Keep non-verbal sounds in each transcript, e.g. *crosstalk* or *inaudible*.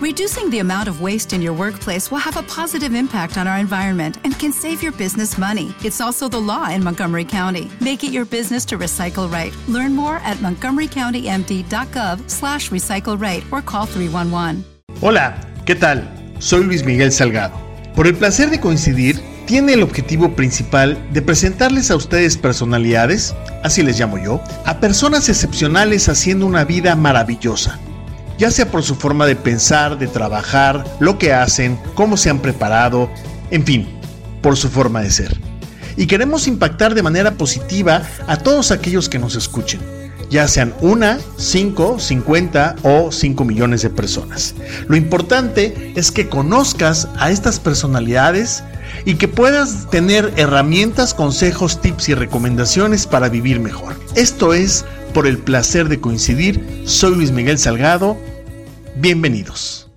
Reducing the amount of waste in your workplace will have a positive impact on our environment and can save your business money. It's also the law in Montgomery County. Make it your business to recycle right. Learn more at montgomerycountymd.gov slash recycle right or call 311. Hola, ¿qué tal? Soy Luis Miguel Salgado. Por el placer de coincidir, tiene el objetivo principal de presentarles a ustedes personalidades, así les llamo yo, a personas excepcionales haciendo una vida maravillosa ya sea por su forma de pensar, de trabajar, lo que hacen, cómo se han preparado, en fin, por su forma de ser. Y queremos impactar de manera positiva a todos aquellos que nos escuchen, ya sean una, cinco, cincuenta o cinco millones de personas. Lo importante es que conozcas a estas personalidades y que puedas tener herramientas, consejos, tips y recomendaciones para vivir mejor. Esto es por el placer de coincidir. Soy Luis Miguel Salgado Bienvenidos.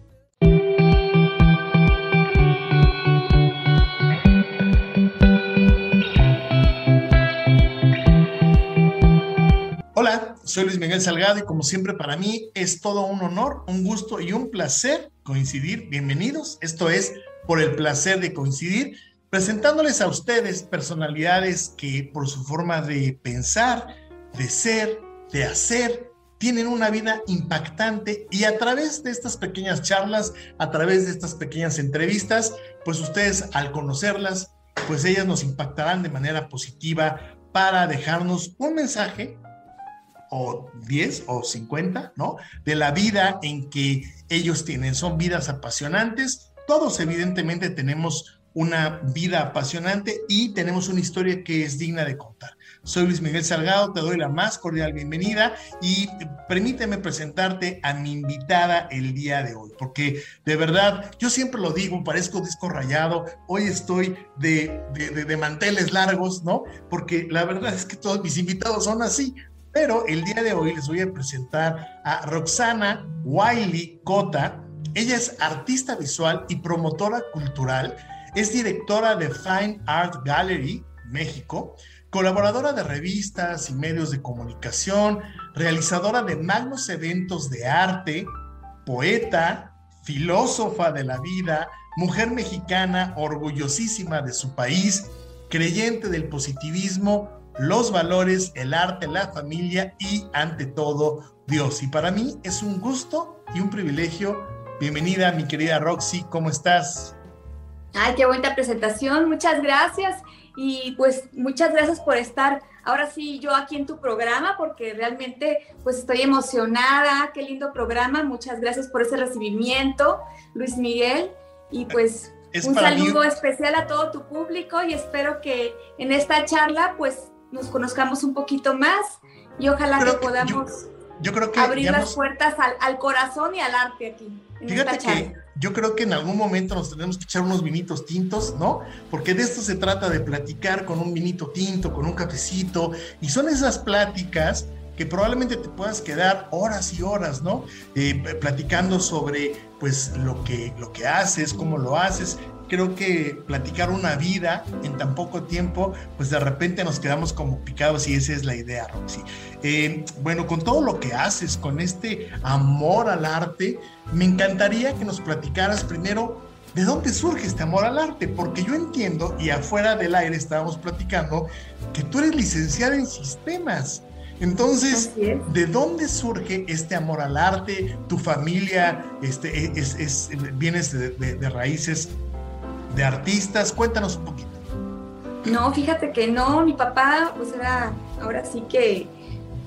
Hola, soy Luis Miguel Salgado y como siempre para mí es todo un honor, un gusto y un placer coincidir. Bienvenidos. Esto es por el placer de coincidir, presentándoles a ustedes personalidades que por su forma de pensar, de ser, de hacer, tienen una vida impactante y a través de estas pequeñas charlas, a través de estas pequeñas entrevistas, pues ustedes al conocerlas, pues ellas nos impactarán de manera positiva para dejarnos un mensaje o 10 o 50, ¿no? De la vida en que ellos tienen. Son vidas apasionantes. Todos evidentemente tenemos una vida apasionante y tenemos una historia que es digna de contar. Soy Luis Miguel Salgado, te doy la más cordial bienvenida y permíteme presentarte a mi invitada el día de hoy, porque de verdad, yo siempre lo digo, parezco disco rayado, hoy estoy de, de, manteles largos, ¿no? Porque la verdad es que todos mis invitados son así, pero el día de hoy les voy a presentar a Roxana Wiley Cota. Ella es artista visual y promotora cultural. Es directora de Fine Art Gallery, México colaboradora de revistas y medios de comunicación, realizadora de magnos eventos de arte, poeta, filósofa de la vida, mujer mexicana orgullosísima de su país, creyente del positivismo, los valores, el arte, la familia y ante todo Dios. Y para mí es un gusto y un privilegio. Bienvenida mi querida Roxy, ¿cómo estás? Ay, qué bonita presentación, muchas gracias. Y pues muchas gracias por estar ahora sí yo aquí en tu programa porque realmente pues estoy emocionada, qué lindo programa, muchas gracias por ese recibimiento, Luis Miguel, y pues un saludo especial a todo tu público y espero que en esta charla pues nos conozcamos un poquito más y ojalá que podamos abrir las puertas al, corazón y al arte aquí. Esta charla yo creo que en algún momento nos tenemos que echar unos vinitos tintos, ¿no? Porque de esto se trata de platicar con un vinito tinto, con un cafecito, y son esas pláticas que probablemente te puedas quedar horas y horas, ¿no? Eh, platicando sobre, pues, lo que, lo que haces, cómo lo haces, creo que platicar una vida en tan poco tiempo, pues de repente nos quedamos como picados y esa es la idea, Roxy. Eh, bueno, con todo lo que haces, con este amor al arte, me encantaría que nos platicaras primero de dónde surge este amor al arte, porque yo entiendo, y afuera del aire estábamos platicando, que tú eres licenciada en sistemas. Entonces, ¿de dónde surge este amor al arte? ¿Tu familia este, es, vienes de raíces de artistas? Cuéntanos un poquito. No, fíjate que no, mi papá pues era ahora sí que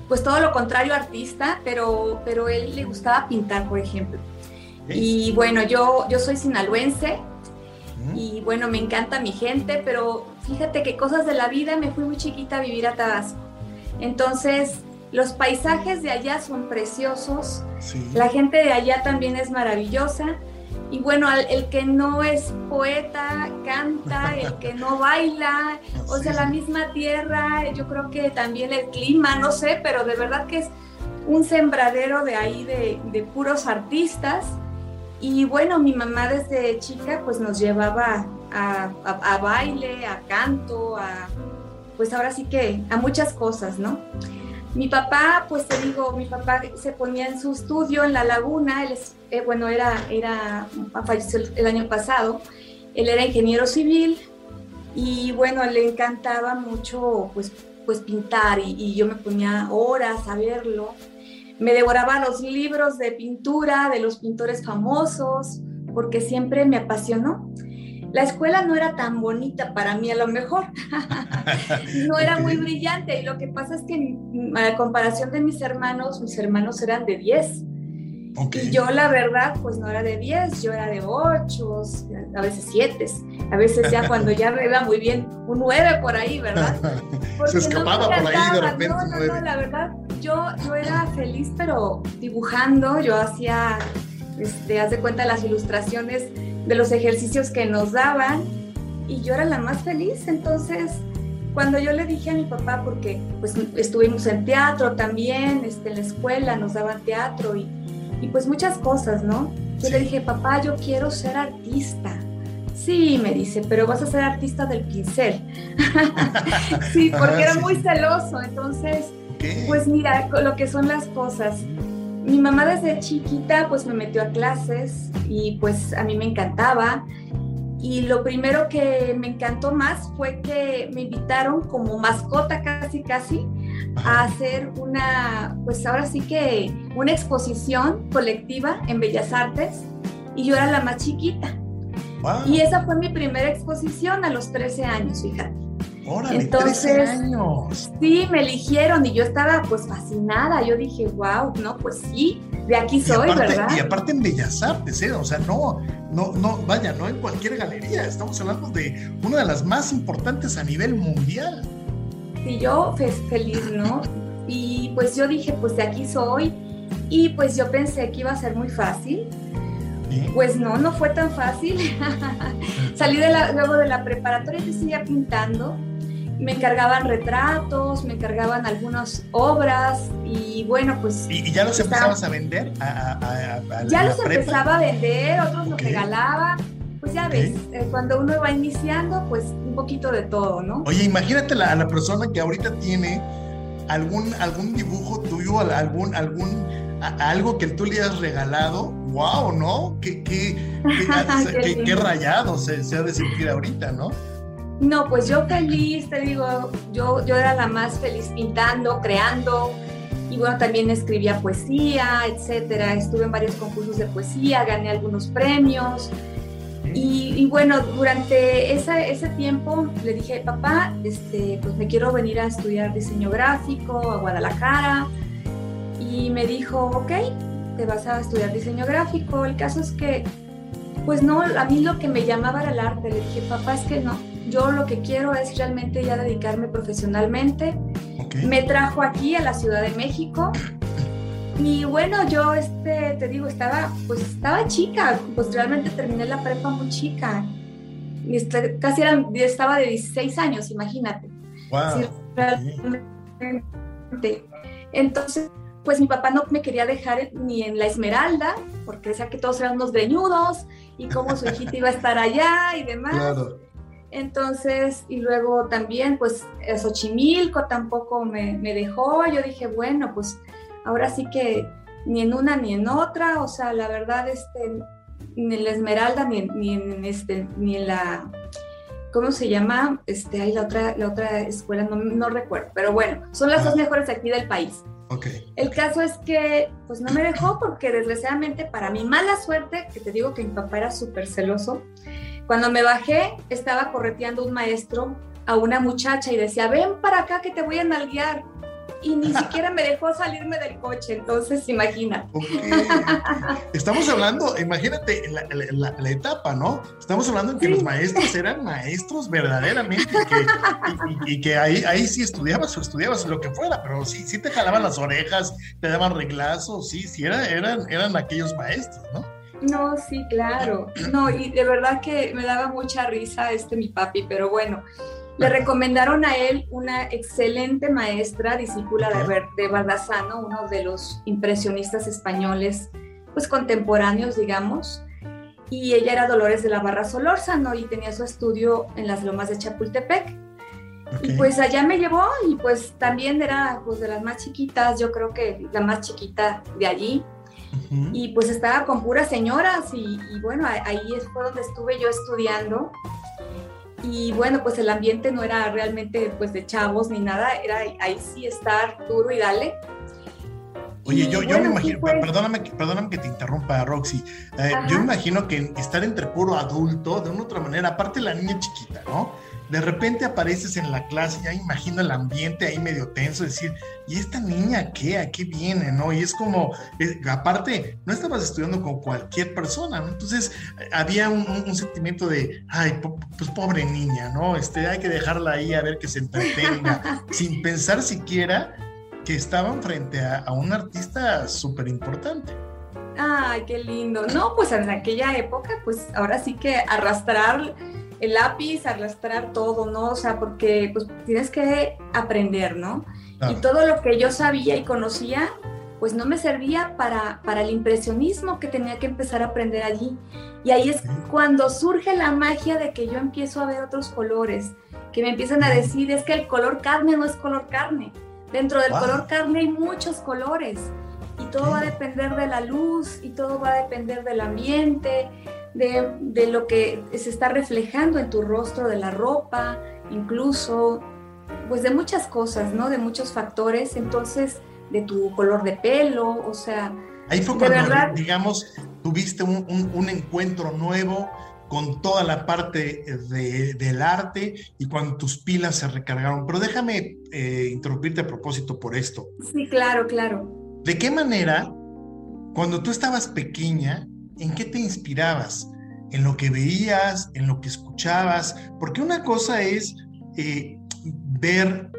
pues todo lo contrario artista, pero, pero él le gustaba pintar, por ejemplo. Y bueno, yo, yo soy sinaloense y bueno, me encanta mi gente, pero fíjate que cosas de la vida, me fui muy chiquita a vivir a Tabasco. Entonces, los paisajes de allá son preciosos, la gente de allá también es maravillosa y bueno, el que no es poeta canta, el que no baila, o sea, la misma tierra, yo creo que también el clima, no sé, pero de verdad que es un sembradero de ahí de, puros artistas. Y bueno, mi mamá desde chica pues nos llevaba a, a, baile, a canto, a pues ahora sí que a muchas cosas, ¿no? Mi papá, pues te digo, mi papá se ponía en su estudio en la laguna, él es, eh, bueno, era, era, falleció el año pasado, él era ingeniero civil y bueno, le encantaba mucho pues, pues pintar y, y yo me ponía horas a verlo. Me devoraba los libros de pintura de los pintores famosos porque siempre me apasionó. La escuela no era tan bonita para mí a lo mejor, *laughs* no era muy brillante y lo que pasa es que a comparación de mis hermanos, mis hermanos eran de 10. Y yo la verdad pues no era de 10, yo era de 8, a veces 7, a veces ya *laughs* cuando ya iba muy bien, un 9 por ahí, ¿verdad? *laughs* Se escapaba por ahí de repente. No, no, no, la verdad, yo, yo era feliz pero dibujando, yo hacía, este, haz de cuenta las ilustraciones de los ejercicios que nos daban y yo era la más feliz. Entonces, cuando yo le dije a mi papá, porque pues estuvimos en teatro también, este, en la escuela nos daban teatro y, y pues muchas cosas, ¿no? Yo le dije, papá, yo quiero ser artista. Sí, me dice, pero vas a ser artista del pincel. *laughs* sí, porque era muy celoso. Entonces, pues mira, lo que son las cosas mi mamá desde chiquita pues me metió a clases y pues a mí me encantaba. Y lo primero que me encantó más fue que me invitaron como mascota casi casi a hacer una, pues ahora sí que una exposición colectiva en Bellas Artes y yo era la más chiquita. Y esa fue mi primera exposición a los 13 años, fíjate. Entonces, años. Sí, me eligieron y yo estaba pues fascinada. Yo dije, wow, no, pues sí, de aquí soy, ¿verdad? Y aparte en Bellas Artes, ¿eh? O sea, no, no, no, vaya, no en cualquier galería. Estamos hablando de una de las más importantes a nivel mundial. Sí, yo feliz, ¿no? *laughs* Y pues yo dije, pues de aquí soy. Y pues yo pensé que iba a ser muy fácil. Pues no, no fue tan fácil. *laughs* Salí de la, luego de la preparatoria y seguía pintando me encargaban retratos, me encargaban algunas obras y bueno, pues... ¿Y, ya los empezabas a vender? ya los empezaba a vender, otros los regalaba. Pues ya ves, eh, cuando uno va iniciando, pues un poquito de todo, ¿no? Oye, imagínate la, a la persona que ahorita tiene algún, algún dibujo tuyo, algún, algún, algo que tú le has regalado, wow, ¿no? Qué, qué, qué, *laughs* qué, rayado se, se ha de sentir ahorita, ¿no? No, pues yo feliz, te digo, yo, yo era la más feliz pintando, creando, y bueno, también escribía poesía, etcétera. Estuve en varios concursos de poesía, gané algunos premios. Y, bueno, durante ese tiempo le dije, papá, este, pues me quiero venir a estudiar diseño gráfico a Guadalajara. Y me dijo, ok, te vas a estudiar diseño gráfico. El caso es que, pues no, a mí lo que me llamaba era el arte. Le dije, papá, es que no, yo lo que quiero es realmente ya dedicarme profesionalmente. Me trajo aquí a la Ciudad de México. Y bueno, yo este, te digo, estaba, pues estaba chica, pues realmente terminé la prepa muy chica. Este, casi era, estaba de 16 años, imagínate. Wow. Entonces, pues mi papá no me quería dejar ni en la Esmeralda, porque decía que todos eran unos greñudos y cómo su hijita iba a estar allá y demás. Claro. Entonces, y luego también, pues, Xochimilco tampoco me, dejó. Yo dije, bueno, pues, ahora sí que ni en una ni en otra, o sea, la verdad, este, ni en la Esmeralda, ni en, ni en, este, ni en la, ¿cómo se llama? Este, hay la otra, la otra escuela, no, no recuerdo, pero bueno, son las dos mejores aquí del país. Okay. El caso es que, pues no me dejó porque desgraciadamente para mi mala suerte, que te digo que mi papá era súper celoso, cuando me bajé, estaba correteando un maestro a una muchacha y decía, ven para acá que te voy a nalguear. Y ni *laughs* siquiera me dejó salirme del coche, entonces imagina. Estamos hablando, imagínate la, etapa, ¿no? Estamos hablando de que los maestros eran maestros verdaderamente y, que ahí, ahí sí estudiabas o estudiabas lo que fuera, pero sí, sí te jalaban las orejas, te daban reglazos, sí, sí, eran, eran aquellos maestros, ¿no? No, sí, claro. No, y de verdad que me daba mucha risa este mi papi, pero bueno, le recomendaron a él una excelente maestra, discípula de, de Bardazano, uno de los impresionistas españoles, pues contemporáneos, digamos. Y ella era Dolores de la Barra Solórzano y tenía su estudio en las lomas de Chapultepec. Y pues allá me llevó y pues también era pues de las más chiquitas, yo creo que la más chiquita de allí. Y pues estaba con puras señoras y, bueno, ahí fue donde estuve yo estudiando. Y bueno, pues el ambiente no era realmente pues de chavos ni nada, era ahí sí estar duro y dale. Oye, yo, yo me imagino, perdóname, perdóname que te interrumpa, Roxy. Eh, yo me imagino que estar entre puro adulto, de una otra manera, aparte la niña chiquita, ¿no? De repente apareces en la clase, ya imagino el ambiente ahí medio tenso, decir, ¿y esta niña qué? ¿A qué viene? ¿No? Y es como, aparte, no estabas estudiando con cualquier persona, ¿no? Entonces había un, sentimiento de, ay, pues pobre niña, ¿no? Este, hay que dejarla ahí a ver que se entretenga, *laughs* sin pensar siquiera que estaban frente a, a un artista súper importante. Ay, qué lindo. No, pues en aquella época, pues ahora sí que arrastrar el lápiz, arrastrar todo, ¿no? O sea, porque pues tienes que aprender, ¿no? Y todo lo que yo sabía y conocía, pues no me servía para, para el impresionismo que tenía que empezar a aprender allí. Y ahí es cuando surge la magia de que yo empiezo a ver otros colores, que me empiezan a decir, es que el color carne no es color carne. Dentro del color carne hay muchos colores y todo va a depender de la luz y todo va a depender del ambiente de, lo que se está reflejando en tu rostro, de la ropa, incluso, pues de muchas cosas, ¿no? De muchos factores, entonces, de tu color de pelo, o sea... Ahí fue cuando, verdad, digamos, tuviste un, encuentro nuevo con toda la parte del arte y cuando tus pilas se recargaron. Pero déjame eh, interrumpirte a propósito por esto. Sí, claro, claro. ¿De qué manera, cuando tú estabas pequeña, ¿En qué te inspirabas? ¿En lo que veías? ¿En lo que escuchabas? Porque una cosa es eh, ver,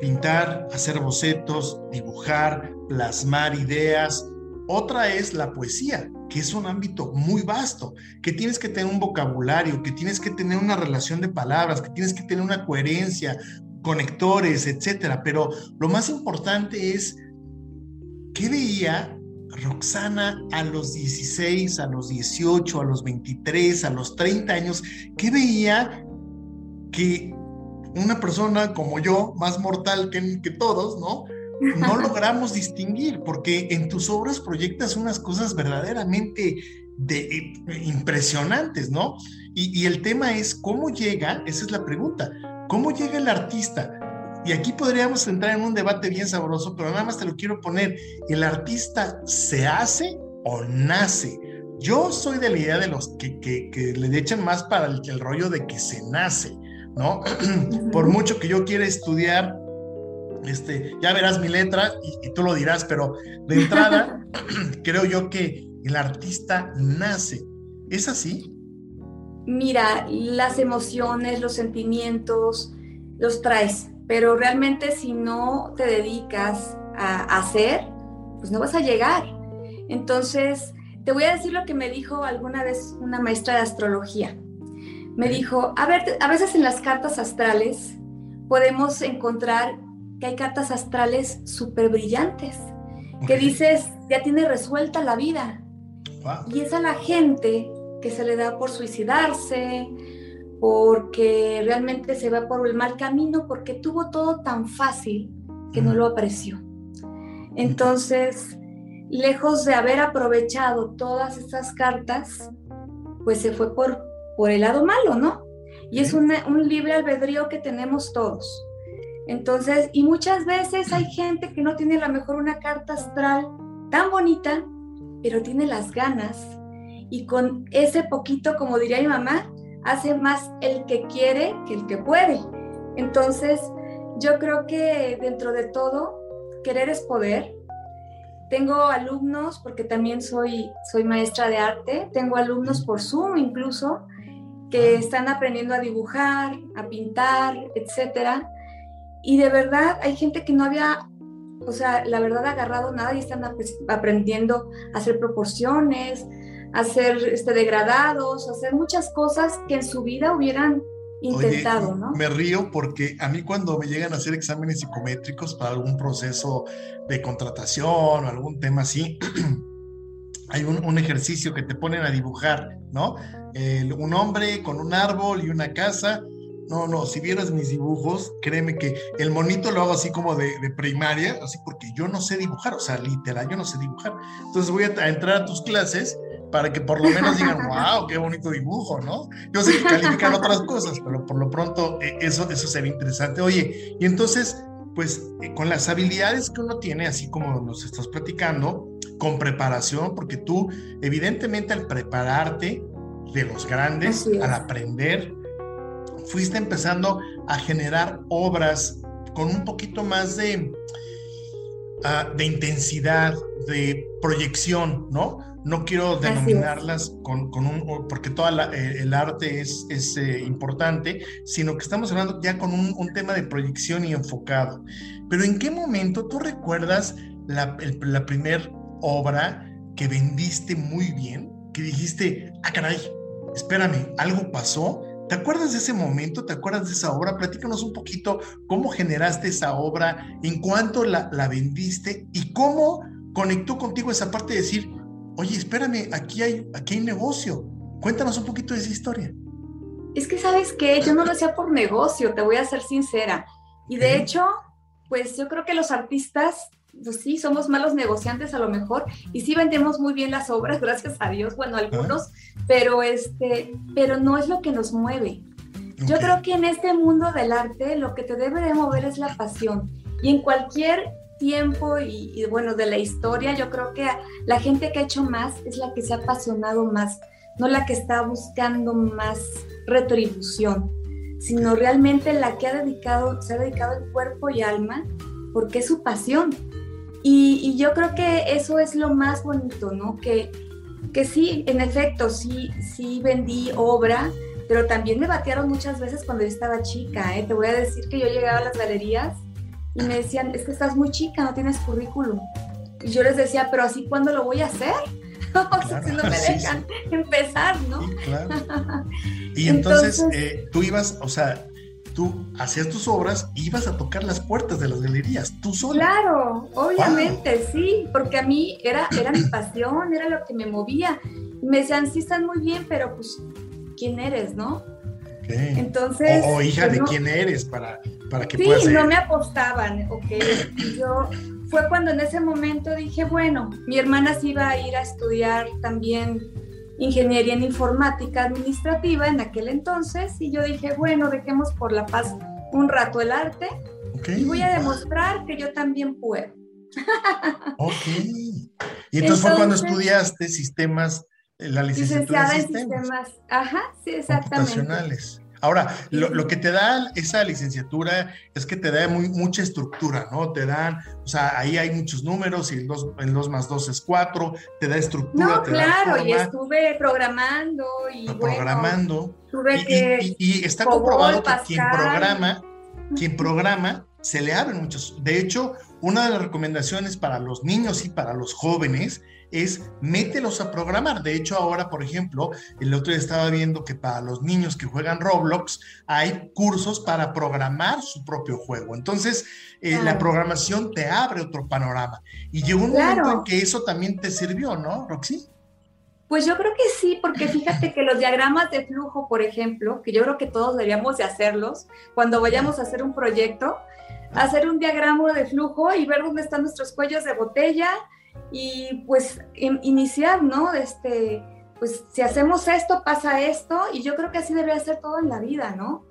pintar, hacer bocetos, dibujar, plasmar ideas. Otra es la poesía, que es un ámbito muy vasto, que tienes que tener un vocabulario, que tienes que tener una relación de palabras, que tienes que tener una coherencia, conectores, etcétera. Pero lo más importante es qué veía Roxana a los 16, a los 18, a los 23, a los 30 años, ¿qué veía que una persona como yo, más mortal que, que todos, ¿no? No *laughs* logramos distinguir, porque en tus obras proyectas unas cosas verdaderamente de, eh, impresionantes, ¿no? Y, y el tema es cómo llega, esa es la pregunta, ¿cómo llega el artista y aquí podríamos entrar en un debate bien sabroso, pero nada más te lo quiero poner. ¿El artista se hace o nace? Yo soy de la idea de los que, que, le echan más para el, el, rollo de que se nace, ¿no? *clears throat* Por mucho que yo quiera estudiar, este, ya verás mi letra y, y tú lo dirás, pero de entrada *laughs* *clears throat* creo yo que el artista nace. ¿Es así? Mira, las emociones, los sentimientos, los traes pero realmente si no te dedicas a hacer, pues no vas a llegar. Entonces, te voy a decir lo que me dijo alguna vez una maestra de astrología. Me dijo, a ver, a veces en las cartas astrales podemos encontrar que hay cartas astrales súper brillantes, que dices, ya tiene resuelta la vida. Y es a la gente que se le da por suicidarse, porque realmente se va por el mal camino, porque tuvo todo tan fácil que no lo apreció. Entonces, lejos de haber aprovechado todas estas cartas, pues se fue por, por el lado malo, ¿no? Y es un, un libre albedrío que tenemos todos. Entonces, y muchas veces hay gente que no tiene a lo mejor una carta astral tan bonita, pero tiene las ganas y con ese poquito, como diría mi mamá, hace más el que quiere que el que puede. Entonces, yo creo que dentro de todo, querer es poder. Tengo alumnos, porque también soy, soy maestra de arte, tengo alumnos por Zoom incluso, que están aprendiendo a dibujar, a pintar, etcétera. Y de verdad hay gente que no había, o sea, la verdad agarrado nada y están aprendiendo a hacer proporciones, hacer este, degradados, hacer muchas cosas que en su vida hubieran intentado, ¿no? Me río porque a mí cuando me llegan a hacer exámenes psicométricos para algún proceso de contratación o algún tema así, *clears throat* hay un, ejercicio que te ponen a dibujar, ¿no? un hombre con un árbol y una casa no, no, si vieras mis dibujos, créeme que el monito lo hago así como de, primaria, así porque yo no sé dibujar, o sea, literal, yo no sé dibujar. Entonces voy a, entrar a tus clases para que por lo menos digan, *laughs* wow, qué bonito dibujo, ¿no? Yo sé que califican otras cosas, pero por lo pronto eh, eso, eso sería interesante. Oye, y entonces, pues eh, con las habilidades que uno tiene, así como nos estás platicando, con preparación, porque tú evidentemente al prepararte de los grandes, al aprender, fuiste empezando a generar obras con un poquito más de, ah, de intensidad, de proyección, ¿no? No quiero denominarlas con, un, porque todo eh, el arte es, es eh, importante, sino que estamos hablando ya con un, un, tema de proyección y enfocado. Pero ¿en qué momento tú recuerdas la, la primer obra que vendiste muy bien? Que dijiste, ah, caray, espérame, algo pasó ¿Te acuerdas de ese momento? ¿Te acuerdas de esa obra? Platícanos un poquito cómo generaste esa obra, en cuánto la, vendiste y cómo conectó contigo esa parte de decir, oye, espérame, aquí hay, aquí hay negocio. Cuéntanos un poquito de esa historia. Es que sabes que yo no lo hacía por negocio, te voy a ser sincera. Y de hecho, pues yo creo que los artistas pues sí, somos malos negociantes a lo mejor y sí vendemos muy bien las obras, *laughs* gracias a Dios, bueno, algunos, pero este, pero no es lo que nos mueve. Yo creo que en este mundo del arte lo que te debe de mover es la pasión y en cualquier tiempo y, y, bueno, de la historia, yo creo que la gente que ha hecho más es la que se ha apasionado más, no la que está buscando más retribución, sino realmente la que ha dedicado, se ha dedicado el cuerpo y alma porque es su pasión. Y, yo creo que eso es lo más bonito, ¿no? Que, que sí, en efecto, sí, sí vendí obra, pero también me batearon muchas veces cuando yo estaba chica, ¿eh? Te voy a decir que yo llegaba a las galerías y me decían, es que estás muy chica, no tienes currículum. Y yo les decía, pero así, ¿cuándo lo voy a hacer? *laughs* si no me dejan empezar, ¿no? claro. *laughs* Y entonces, eh, tú ibas, o sea, tú hacías tus obras y ibas a tocar las puertas de las galerías, tú sola. Claro, obviamente, sí, porque a mí era, era mi pasión, era lo que me movía. me decían, sí, están muy bien, pero pues, ¿quién eres, no? Entonces. O, hija de quién eres para, para que sí, no me apostaban, ok. Yo fue cuando en ese momento dije, bueno, mi hermana se iba a ir a estudiar también ingeniería en informática administrativa en aquel entonces y yo dije, bueno, dejemos por la paz un rato el arte y voy a demostrar que yo también puedo. ok. Y entonces, fue cuando estudiaste sistemas, la licenciatura en sistemas. Ajá, sí, exactamente. Ahora, lo, que te da esa licenciatura es que te da muy, mucha estructura, ¿no? Te dan, o sea, ahí hay muchos números y el 2, más 2 es 4, te da estructura. No, claro, y estuve programando y programando. y, está comprobado que quien programa, quien programa, se le abren muchos. De hecho, una de las recomendaciones para los niños y para los jóvenes es mételos a programar. De hecho, ahora, por ejemplo, el otro día estaba viendo que para los niños que juegan Roblox hay cursos para programar su propio juego. Entonces, eh, la programación te abre otro panorama. Y llegó un momento en que eso también te sirvió, ¿no, Roxy? Pues yo creo que sí, porque *laughs* fíjate que los diagramas de flujo, por ejemplo, que yo creo que todos deberíamos de hacerlos cuando vayamos a hacer un proyecto, hacer un diagrama de flujo y ver dónde están nuestros cuellos de botella, y pues iniciar, ¿no? Este, pues si hacemos esto, pasa esto, y yo creo que así debería ser todo en la vida, ¿no?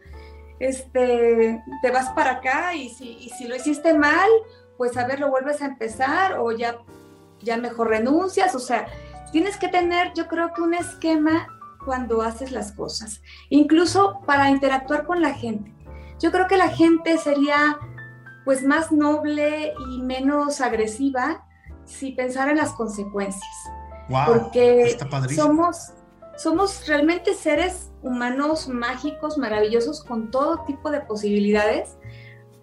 Este, te vas para acá y si, si lo hiciste mal, pues a ver, lo vuelves a empezar o ya, ya mejor renuncias, o sea, tienes que tener, yo creo que un esquema cuando haces las cosas, incluso para interactuar con la gente. Yo creo que la gente sería pues más noble y menos agresiva si pensar en las consecuencias. porque somos, somos realmente seres humanos mágicos, maravillosos, con todo tipo de posibilidades,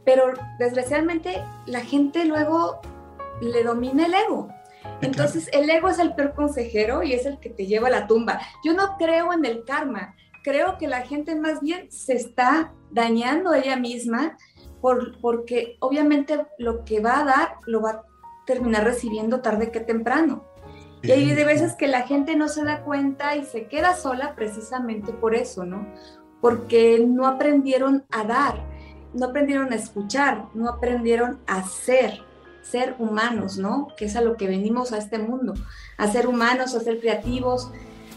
pero desgraciadamente la gente luego le domina el ego. Entonces el ego es el peor consejero y es el que te lleva a la tumba. Yo no creo en el karma, creo que la gente más bien se está dañando ella misma por, porque obviamente lo que va a dar lo va a terminar recibiendo tarde que temprano. Y hay de veces que la gente no se da cuenta y se queda sola precisamente por eso, ¿no? porque no aprendieron a dar, no aprendieron a escuchar, no aprendieron a ser, ser humanos, ¿no? Que es a lo que venimos a este mundo, a ser humanos, a ser creativos,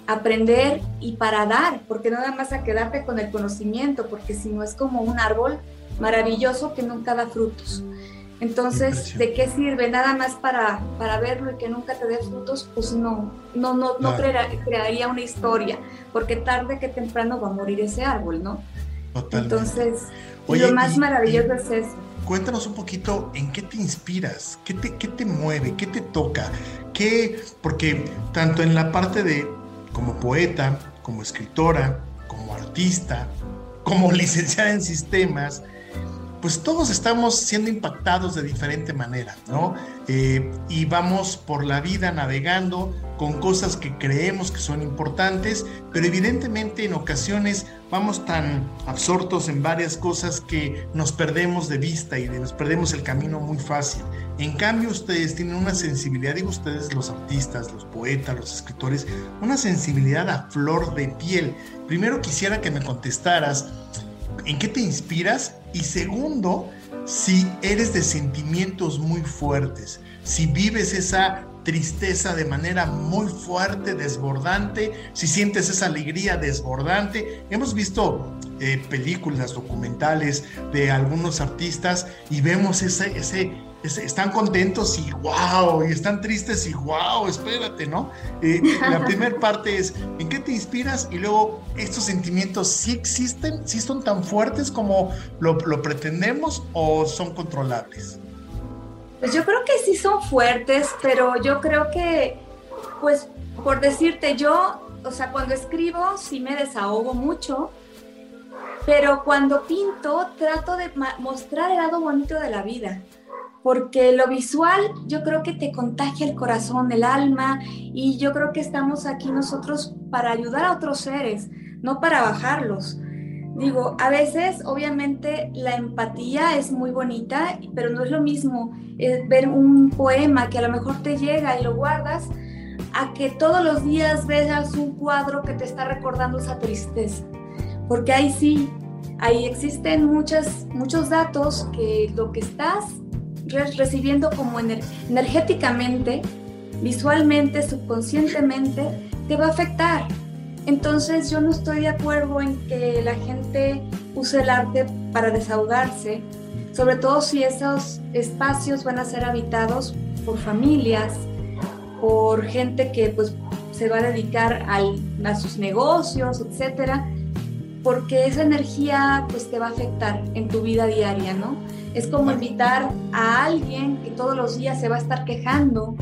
aprender y para dar, porque nada más a quedarte con el conocimiento, porque si no es como un árbol maravilloso que nunca da frutos. Entonces, ¿de qué sirve? Nada más para, para verlo y que nunca te dé frutos, pues no, no, no, no crearía una historia, porque tarde que temprano va a morir ese árbol, ¿no? Totalmente. Entonces, lo más maravilloso es eso. Cuéntanos un poquito en qué te inspiras, qué te, qué te mueve, qué te toca, qué, porque tanto en la parte de como poeta, como escritora, como artista, como *laughs* licenciada en sistemas, pues todos estamos siendo impactados de diferente manera, ¿no? Eh, y vamos por la vida navegando con cosas que creemos que son importantes, pero evidentemente en ocasiones vamos tan absortos en varias cosas que nos perdemos de vista y nos perdemos el camino muy fácil. En cambio, ustedes tienen una sensibilidad, digo ustedes los artistas, los poetas, los escritores, una sensibilidad a flor de piel. Primero quisiera que me contestaras en qué te inspiras y segundo, si eres de sentimientos muy fuertes, si vives esa tristeza de manera muy fuerte, desbordante, si sientes esa alegría desbordante. Hemos visto eh, películas, documentales de algunos artistas y vemos ese, ese, están contentos y wow, y están tristes y wow, espérate, ¿no? Eh, la *laughs* primera parte es, ¿en qué te inspiras? Y luego, ¿estos sentimientos sí existen? ¿Sí son tan fuertes como lo, lo pretendemos o son controlables? Pues yo creo que sí son fuertes, pero yo creo que, pues, por decirte, yo, o sea, cuando escribo sí me desahogo mucho, pero cuando pinto trato de mostrar el lado bonito de la vida porque lo visual yo creo que te contagia el corazón, el alma, y yo creo que estamos aquí nosotros para ayudar a otros seres, no para bajarlos. Digo, a veces obviamente la empatía es muy bonita, pero no es lo mismo eh, ver un poema que a lo mejor te llega y lo guardas, a que todos los días veas un cuadro que te está recordando esa tristeza. Porque ahí sí, ahí existen muchas, muchos datos que lo que estás recibiendo como energéticamente, visualmente, subconscientemente, te va a afectar. Entonces yo no estoy de acuerdo en que la gente use el arte para desahogarse, sobre todo si esos espacios van a ser habitados por familias, por gente que pues se va a dedicar a sus negocios, etcétera, porque esa energía pues te va a afectar en tu vida diaria, ¿no? Es como invitar a alguien que todos los días se va a estar quejando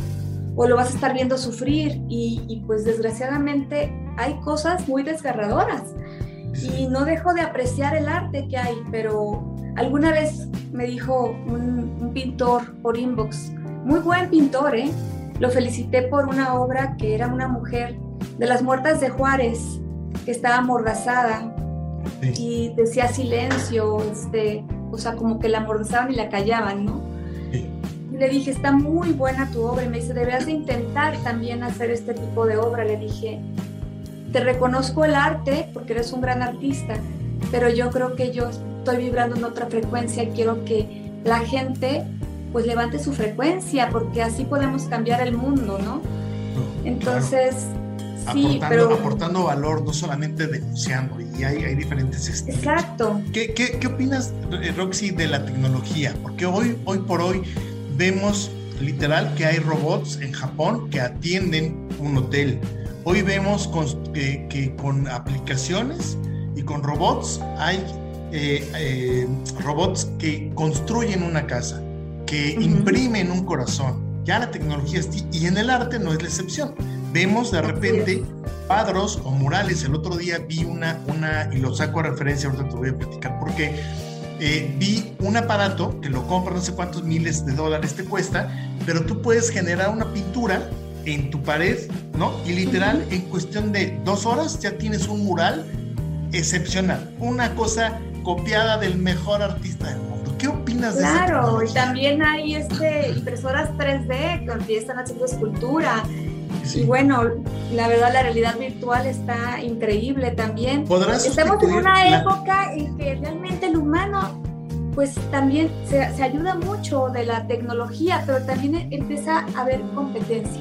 o lo vas a estar viendo sufrir. Y, pues desgraciadamente hay cosas muy desgarradoras. Y no dejo de apreciar el arte que hay, pero alguna vez me dijo un, un pintor por inbox, muy buen pintor, ¿eh? Lo felicité por una obra que era una mujer de las muertas de Juárez, que estaba amordazada y decía silencio, este, o sea, como que la amordazaban y la callaban, ¿no? Y le dije, está muy buena tu obra. Y me dice, deberías de intentar también hacer este tipo de obra. Le dije, te reconozco el arte porque eres un gran artista, pero yo creo que yo estoy vibrando en otra frecuencia y quiero que la gente pues levante su frecuencia porque así podemos cambiar el mundo, ¿no? Entonces, aportando, aportando valor, no solamente denunciando, y hay, hay diferentes estilos. Exacto. ¿Qué, qué, qué opinas, eh, Roxy, de la tecnología? Porque hoy, hoy por hoy vemos literal que hay robots en Japón que atienden un hotel. Hoy vemos que, que, con aplicaciones y con robots hay eh, eh, robots que construyen una casa, que imprimen un corazón. Ya la tecnología está, y en el arte no es la excepción vemos de repente cuadros o murales. El otro día vi una, una y lo saco a referencia, ahorita te voy a platicar, porque eh, vi un aparato que lo compra no sé cuántos miles de dólares te cuesta, pero tú puedes generar una pintura en tu pared, ¿no? Y literal, en cuestión de dos horas ya tienes un mural excepcional, una cosa copiada del mejor artista del mundo. ¿Qué opinas de eso? Claro, y también hay este, impresoras 3D que están haciendo escultura Y bueno, la verdad la realidad virtual está increíble también. ¿Podrás Estamos en una época en que realmente el humano pues también se, ayuda mucho de la tecnología, pero también empieza a haber competencia.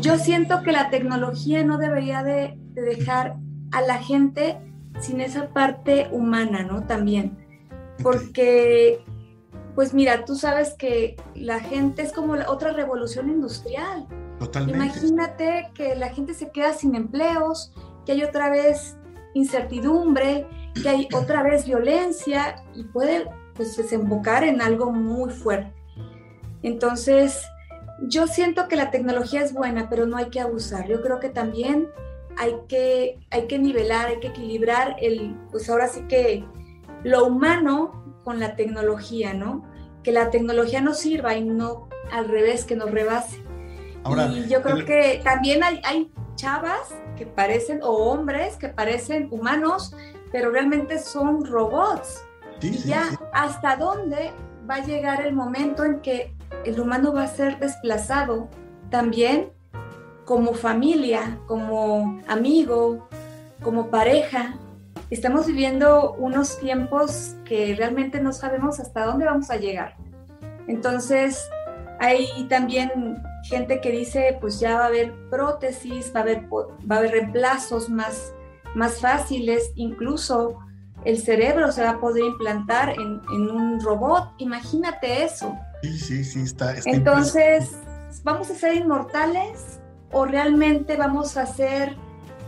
Yo siento que la tecnología no debería de, dejar a la gente sin esa parte humana, ¿no? También. Porque, pues mira, tú sabes que la gente es como otra revolución industrial. Totalmente. Imagínate que la gente se queda sin empleos, que hay otra vez incertidumbre, que hay *clears throat* otra vez violencia y puede pues desembocar en algo muy fuerte. Entonces, yo siento que la tecnología es buena, pero no hay que abusar. Yo creo que también hay que, hay que nivelar, hay que equilibrar el, pues ahora sí que lo humano con la tecnología, ¿no? Que la tecnología nos sirva y no al revés, que nos rebase. y yo creo que también hay, hay chavas que parecen, o hombres que parecen humanos, pero realmente son robots ya, ¿hasta dónde va a llegar el momento en que el humano va a ser desplazado también como familia, como amigo, como pareja? Estamos viviendo unos tiempos que realmente no sabemos hasta dónde vamos a llegar. Entonces, hay también gente que dice, pues ya va a haber prótesis, va a haber, va a haber reemplazos más, más fáciles, incluso el cerebro se va a poder implantar en, un robot. Imagínate eso. Sí, sí, sí, está. Entonces, ¿vamos a ser inmortales o realmente vamos a ser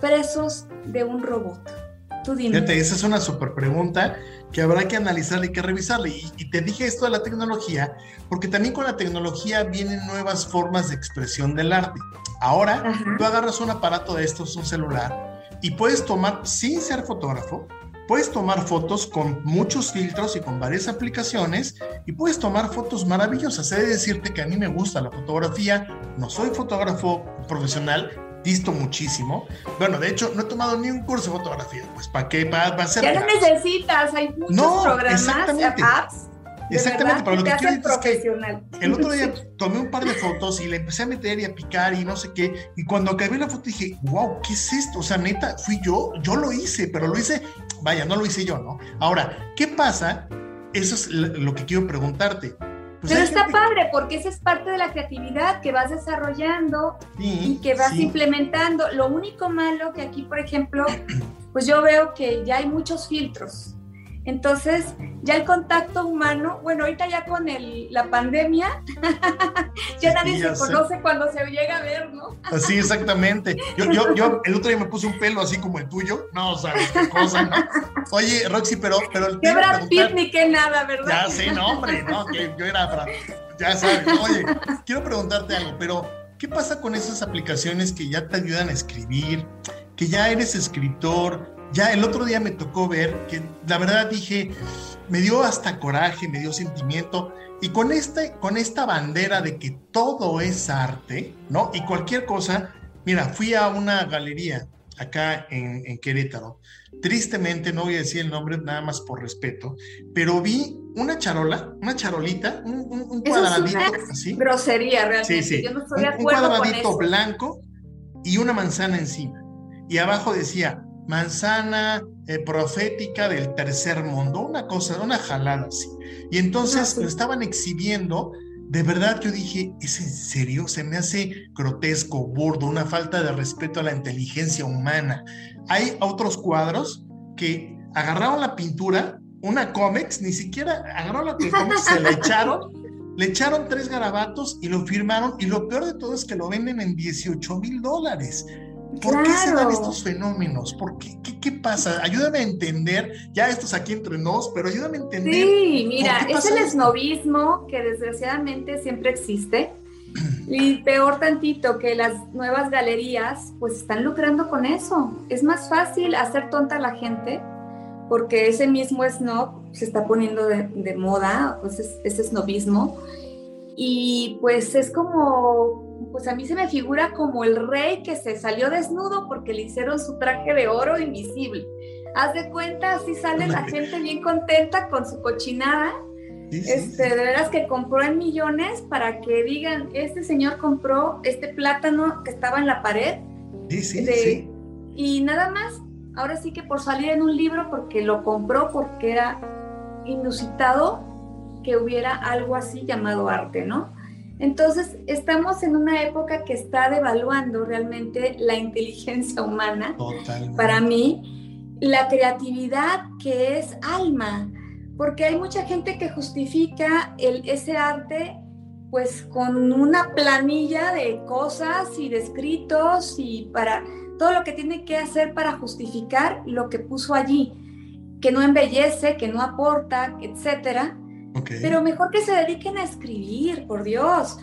presos de un robot? Tú dime. Fíjate, esa es una súper pregunta que habrá que analizar y que revisarla. Y, te dije esto de la tecnología, porque también con la tecnología vienen nuevas formas de expresión del arte. Ahora, tú agarras un aparato de estos, un celular, y puedes tomar, sin ser fotógrafo, Puedes tomar fotos con muchos filtros y con varias aplicaciones y puedes tomar fotos maravillosas. He de decirte que a mí me gusta la fotografía, no soy fotógrafo profesional, visto muchísimo. Bueno, de hecho, no he tomado ni un curso de fotografía, pues ¿para qué? Va, a ser... Ya no necesitas, hay muchos programas, apps Exactamente, pero lo que quiero decir es que el otro día *laughs* tomé un par de fotos y le empecé a meter y a picar y no sé qué. Y cuando acabé la foto dije, wow, ¿qué es esto? O sea, neta, fui yo, yo lo hice, pero lo hice, vaya, no lo hice yo, ¿no? Ahora, ¿qué pasa? Eso es lo que quiero preguntarte. Pues pero está padre porque esa es parte de la creatividad que vas desarrollando y que vas implementando. Lo único malo que aquí, por ejemplo, pues yo veo que ya hay muchos filtros. Entonces, ya el contacto humano, bueno, ahorita ya con el, la pandemia, *laughs* ya nadie se conoce cuando se llega a ver, ¿no? Así, exactamente. Yo, yo, yo el otro día me puse un pelo así como el tuyo. No, sabes qué cosa, ¿no? Oye, Roxy, pero... pero qué Brad Pitt ni qué nada, ¿verdad? Ya, sí, no, hombre, no, que yo era... Ya sabes, oye, quiero preguntarte algo, pero ¿qué pasa con esas aplicaciones que ya te ayudan a escribir, que ya eres escritor, ya el otro día me tocó ver que la verdad dije, me dio hasta coraje, me dio sentimiento. Y con, este, con esta bandera de que todo es arte, ¿no? Y cualquier cosa, mira, fui a una galería acá en, Querétaro. Tristemente, no voy a decir el nombre nada más por respeto, pero vi una charola, una charolita, un, cuadradito así. Grosería, realmente. Sí, sí. Yo no estoy de acuerdo un cuadradito blanco y una manzana encima. Y abajo decía, manzana eh, profética del tercer mundo, una cosa, una jalada así. Y entonces lo estaban exhibiendo, de verdad yo dije, ¿es en serio? Se me hace grotesco, burdo, una falta de respeto a la inteligencia humana. Hay otros cuadros que agarraron la pintura, una cómics, ni siquiera agarraron la pintura, se le *laughs* echaron, le echaron tres garabatos y lo firmaron, y lo peor de todo es que lo venden en 18 mil dólares. ¿Por qué se dan estos fenómenos? ¿Por qué, qué, pasa? Ayúdame a entender, ya estos aquí entre nos, pero ayúdame a entender. Sí, mira, es el esnovismo que desgraciadamente siempre existe. Y peor tantito que las nuevas galerías pues están lucrando con eso. Es más fácil hacer tonta a la gente porque ese mismo snob se está poniendo de, moda, pues ese snobismo. Y pues es como pues a mí se me figura como el rey que se salió desnudo porque le hicieron su traje de oro invisible. Haz de cuenta, así sale la gente bien contenta con su cochinada este, de veras que compró en millones para que digan, este señor compró este plátano que estaba en la pared. Sí, sí, sí. Y nada más, ahora sí que por salir en un libro, porque lo compró, porque era inusitado que hubiera algo así llamado arte, ¿no? Entonces, estamos en una época que está devaluando realmente la inteligencia humana. Para mí, la creatividad que es alma, porque hay mucha gente que justifica el, ese arte pues con una planilla de cosas y de escritos y para todo lo que tiene que hacer para justificar lo que puso allí, que no embellece, que no aporta, etcétera. Pero mejor que se dediquen a escribir, por Dios.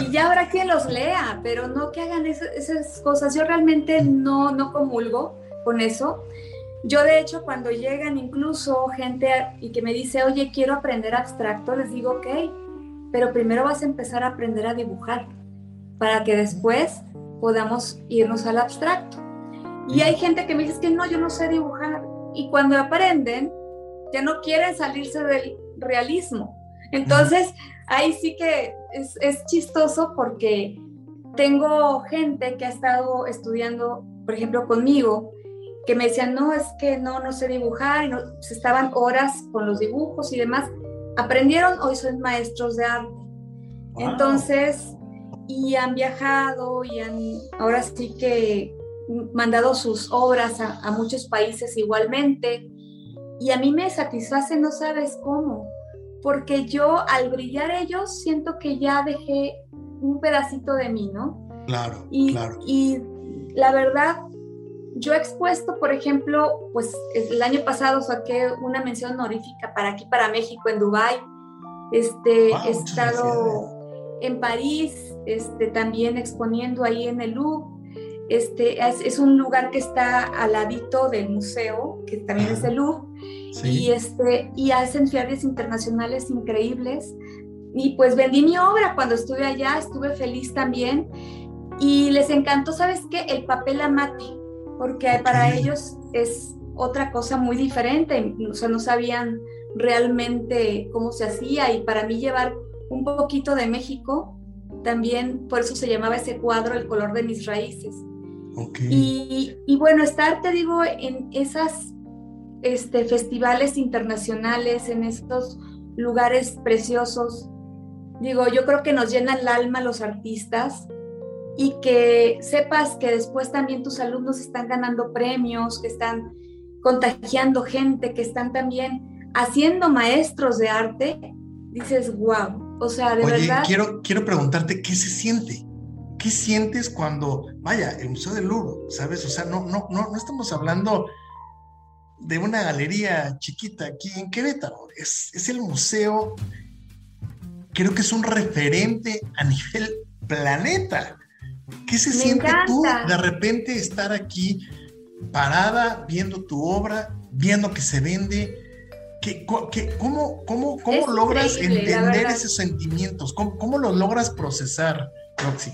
Y ya habrá quien los lea, pero no que hagan esas cosas. Yo realmente no, no comulgo con eso. Yo de hecho cuando llegan incluso gente y que me dice, oye, quiero aprender abstracto, les digo, ok, pero primero vas a empezar a aprender a dibujar para que después podamos irnos al abstracto. Y hay gente que me dice que no, yo no sé dibujar. Y cuando aprenden, ya no quieren salirse del realismo. Entonces, ahí sí que es, es chistoso porque tengo gente que ha estado estudiando, por ejemplo, conmigo, que me decían, no, es que no, no sé dibujar, y no, se estaban horas con los dibujos y demás. Aprendieron, hoy son maestros de arte. Entonces, y han viajado y han, ahora sí que mandado sus obras a, a, muchos países igualmente. Y a mí me satisface, no sabes cómo, porque yo al brillar ellos siento que ya dejé un pedacito de mí, ¿no? Claro, y, claro. Y la verdad, yo he expuesto, por ejemplo, pues el año pasado saqué una mención honorífica para aquí, para México, en Dubái. Este, he estado en París, este, también exponiendo ahí en el Louvre. Este, es, un lugar que está al ladito del museo, que también es el Louvre, y, este, y hacen ferias internacionales increíbles. Y pues vendí mi obra cuando estuve allá, estuve feliz también. Y les encantó, ¿sabes qué? El papel amate porque para ellos es otra cosa muy diferente, o sea, no sabían realmente cómo se hacía y para mí llevar un poquito de México, también por eso se llamaba ese cuadro El color de mis raíces. Y, y, bueno, estar, te digo, en esas este, festivales internacionales, en estos lugares preciosos, digo, yo creo que nos llena el alma los artistas y que sepas que después también tus alumnos están ganando premios, que están contagiando gente, que están también haciendo maestros de arte, dices, wow, o sea, de Oye, verdad. Quiero, quiero preguntarte, ¿qué se siente? ¿Qué sientes cuando, vaya, el Museo del Louvre, ¿sabes? O sea, no, no, no, no estamos hablando de una galería chiquita aquí en Querétaro, es, es el museo, creo que es un referente a nivel planeta. ¿Qué se siente tú de repente estar aquí parada viendo tu obra, viendo que se vende? ¿Qué, cómo cómo, cómo logras entender esos sentimientos? ¿Cómo, ¿Cómo, los logras procesar, Roxy?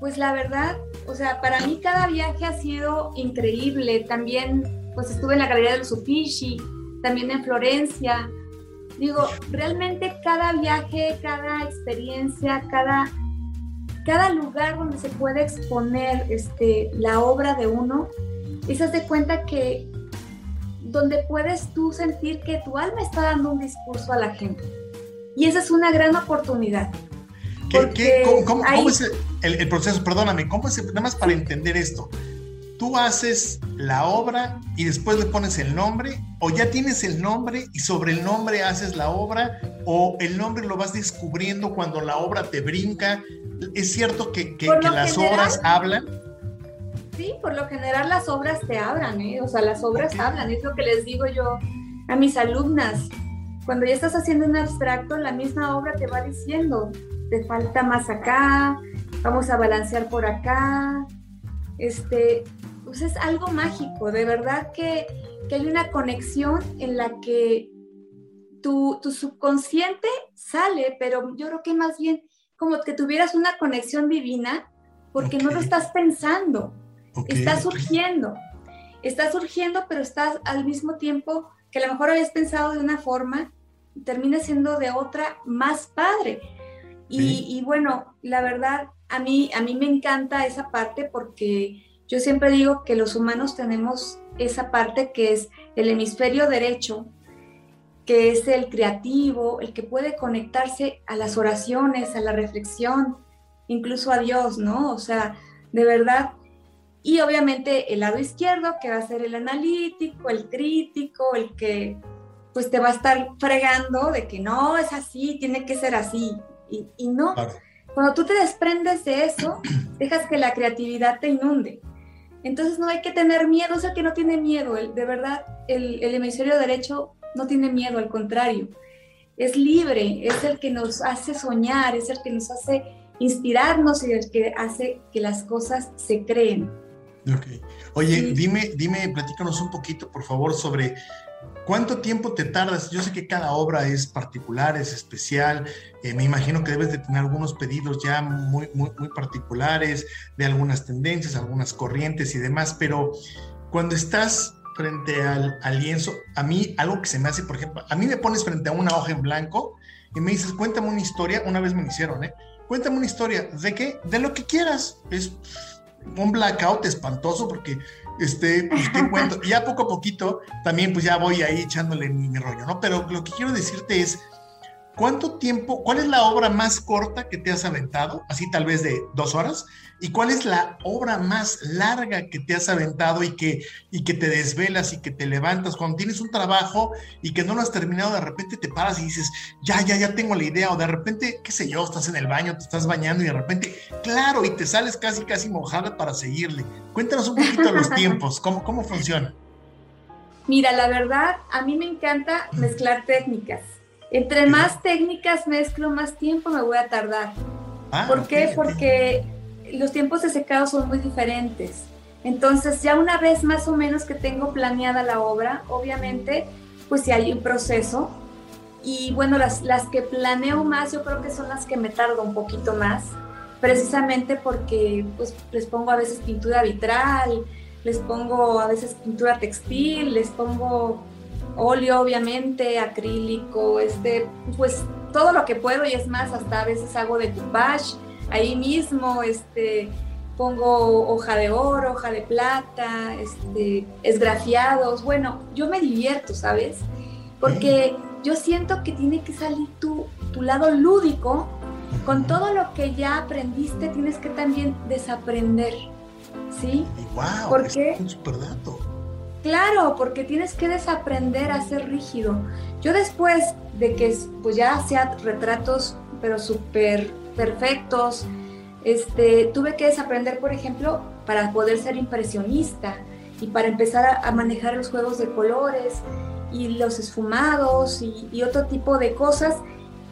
Pues la verdad, o sea, para mí cada viaje ha sido increíble. También, pues estuve en la Galería de los Uffizi, también en Florencia. Digo, realmente cada viaje, cada experiencia, cada cada lugar donde se puede exponer este, la obra de uno, es de cuenta que donde puedes tú sentir que tu alma está dando un discurso a la gente. Y esa es una gran oportunidad. cómo, es el, proceso? Perdóname, ¿cómo es? Nada más para entender esto. Tú haces la obra y después le pones el nombre, o ya tienes el nombre y sobre el nombre haces la obra, o el nombre lo vas descubriendo cuando la obra te brinca ¿Es cierto que, las obras hablan? Sí, por lo general las obras te hablan, ¿eh? O sea, las obras hablan, es lo que les digo yo a mis alumnas. Cuando ya estás haciendo un abstracto, la misma obra te va diciendo, te falta más acá, vamos a balancear por acá. Este, pues es algo mágico, de verdad que, que hay una conexión en la que tu, tu subconsciente sale, pero yo creo que más bien como que tuvieras una conexión divina porque no lo estás pensando, está surgiendo, está surgiendo, pero estás al mismo tiempo que a lo mejor habías pensado de una forma termine siendo de otra más padre. Y, bueno, la verdad, a mí, a mí me encanta esa parte porque yo siempre digo que los humanos tenemos esa parte que es el hemisferio derecho, que es el creativo, el que puede conectarse a las oraciones, a la reflexión, incluso a Dios, ¿no? O sea, de verdad. Y obviamente el lado izquierdo, que va a ser el analítico, el crítico, el que pues te va a estar fregando de que no, es así, tiene que ser así. Y, no, cuando tú te desprendes de eso, dejas que la creatividad te inunde. Entonces no hay que tener miedo, o sea que no tiene miedo, el, de verdad, el, el hemisferio derecho no tiene miedo, al contrario, es libre, es el que nos hace soñar, es el que nos hace inspirarnos y el que hace que las cosas se creen. Oye, dime, dime, platícanos un poquito, por favor, sobre ¿Cuánto tiempo te tardas? Yo sé que cada obra es particular, es especial. Eh, me imagino que debes de tener algunos pedidos ya muy, muy, particulares, de algunas tendencias, algunas corrientes y demás, pero cuando estás frente al, lienzo, a mí algo que se me hace, por ejemplo, a mí me pones frente a una hoja en blanco y me dices, cuéntame una historia, una vez me hicieron, ¿eh? Cuéntame una historia, ¿de qué? De lo que quieras. Es un blackout espantoso porque este, pues, ¿qué cuento? Y ya poco a poquito también pues ya voy ahí echándole mi, rollo, ¿no? Pero lo que quiero decirte es, ¿cuánto tiempo, cuál es la obra más corta que te has aventado? Así tal vez de dos horas. ¿Y cuál es la obra más larga que te has aventado y que, y que te desvelas y que te levantas cuando tienes un trabajo y que no lo has terminado, de repente te paras y dices, ya, ya, ya tengo la idea, o de repente, qué sé yo, estás en el baño, te estás bañando y de repente, claro, y te sales casi, casi mojada para seguirle. Cuéntanos un poquito los *laughs* tiempos, ¿cómo, cómo funciona? Mira, la verdad, a mí me encanta mezclar técnicas. Entre más técnicas mezclo, más tiempo me voy a tardar. Ah, ¿Por qué? Porque los tiempos de secado son muy diferentes. Entonces, ya una vez más o menos que tengo planeada la obra, obviamente, pues si hay un proceso. Y bueno, las, las que planeo más, yo creo que son las que me tardo un poquito más, precisamente porque pues les pongo a veces pintura vitral, les pongo a veces pintura textil, les pongo óleo, obviamente, acrílico, este, pues todo lo que puedo y es más, hasta a veces hago de decoupage ahí mismo este, pongo hoja de oro, hoja de plata, este, esgrafiados. Bueno, yo me divierto, ¿sabes? Porque yo siento que tiene que salir tu, tu lado lúdico. Con todo lo que ya aprendiste, tienes que también desaprender. ¿Sí? ¡Wow! Porque, es un super dato. Claro, porque tienes que desaprender a ser rígido. Yo después de que pues ya hacía retratos, pero súper perfectos. Este, tuve que desaprender, por ejemplo, para poder ser impresionista y para empezar a, manejar los juegos de colores y los esfumados y, otro tipo de cosas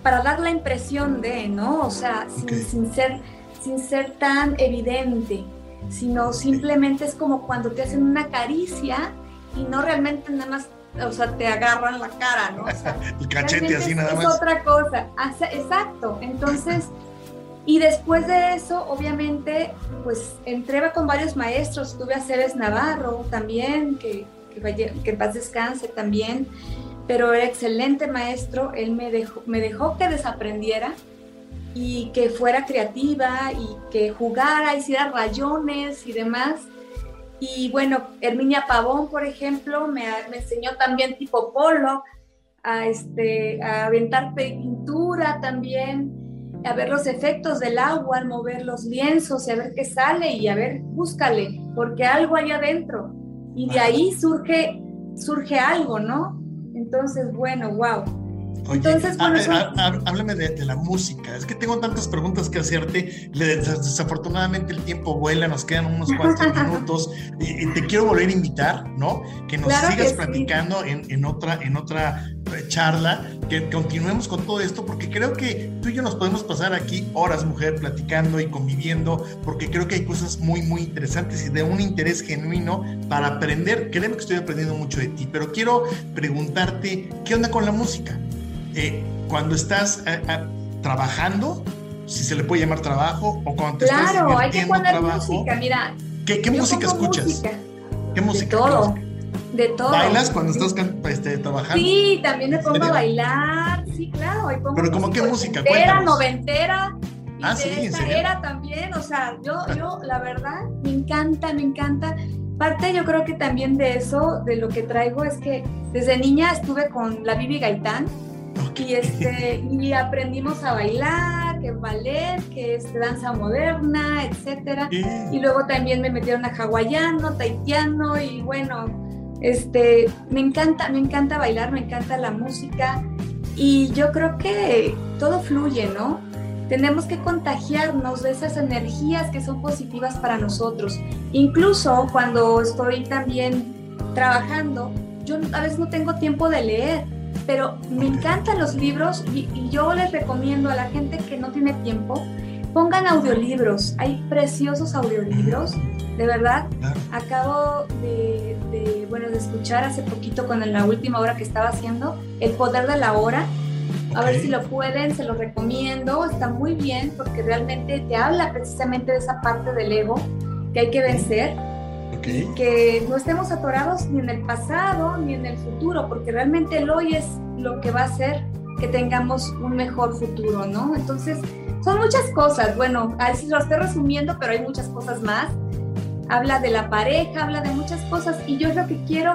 para dar la impresión de, ¿no? O sea, sin, ser, sin ser tan evidente, sino simplemente es como cuando te hacen una caricia y no realmente nada más o sea, te agarran la cara, ¿no? *laughs* el cachete así nada más. Es otra cosa, exacto. Entonces, y después de eso, obviamente, pues entré con varios maestros. Tuve a Cebes Navarro también, que, que, que paz descanse también, pero era excelente maestro. Él me dejó, me dejó que desaprendiera y que fuera creativa y que jugara, hiciera rayones y demás. Y bueno, Herminia Pavón, por ejemplo, me, me enseñó también tipo polo, a, este, a aventar pintura también a ver los efectos del agua al mover los lienzos y a ver qué sale y a ver, búscale, porque algo hay adentro. Y de ahí surge, surge algo, ¿no? Entonces, bueno, wow. Entonces, háblame de, la música. Es que tengo tantas preguntas que hacerte. Desafortunadamente el tiempo vuela, nos quedan unos cuantos *laughs* minutos. Y, te quiero volver a invitar, ¿no? Que nos sigas platicando en, otra, en otra charla, que continuemos con todo esto, porque creo que tú y yo nos podemos pasar aquí horas, mujer, platicando y conviviendo, porque creo que hay cosas muy, muy interesantes y de un interés genuino para aprender. Créeme que estoy aprendiendo mucho de ti, pero quiero preguntarte, ¿qué onda con la música? Eh, cuando estás eh, eh, trabajando, si se le puede llamar trabajo, o cuando te claro, estás hay que poner trabajo, música, mira. ¿Qué, qué música escuchas? ¿Qué música? todo. De todo. ¿Bailas cuando estás este, trabajando? Sí, también me pongo a bailar. Sí, claro. pongo Pero como qué música? Noventera, noventera. Y ah, sí, esta era también, o sea, yo, yo, la verdad, me encanta, me encanta. Parte yo creo que también de eso, de lo que traigo, es que desde niña estuve con la Bibi Gaitán y, este, y aprendimos a bailar, que ballet, que es danza moderna, etcétera. Y luego también me metieron a hawaiano, taitiano y bueno, este, me encanta, me encanta bailar, me encanta la música y yo creo que todo fluye, ¿no? tenemos que contagiarnos de esas energías que son positivas para nosotros. Incluso cuando estoy también trabajando, yo a veces no tengo tiempo de leer, pero me encantan los libros y, yo les recomiendo a la gente que no tiene tiempo, pongan audiolibros. Hay preciosos audiolibros, de verdad. Acabo de, de, bueno, de escuchar hace poquito con la última hora que estaba haciendo, El Poder de la Hora a ver si lo pueden, se lo recomiendo. Está muy bien porque realmente te habla precisamente de esa parte del ego que hay que vencer. Que no estemos atorados ni en el pasado ni en el futuro, porque realmente el hoy es lo que va a hacer que tengamos un mejor futuro, ¿no? Entonces, son muchas cosas. Bueno, así lo estoy resumiendo, pero hay muchas cosas más. Habla de la pareja, habla de muchas cosas y yo es lo que quiero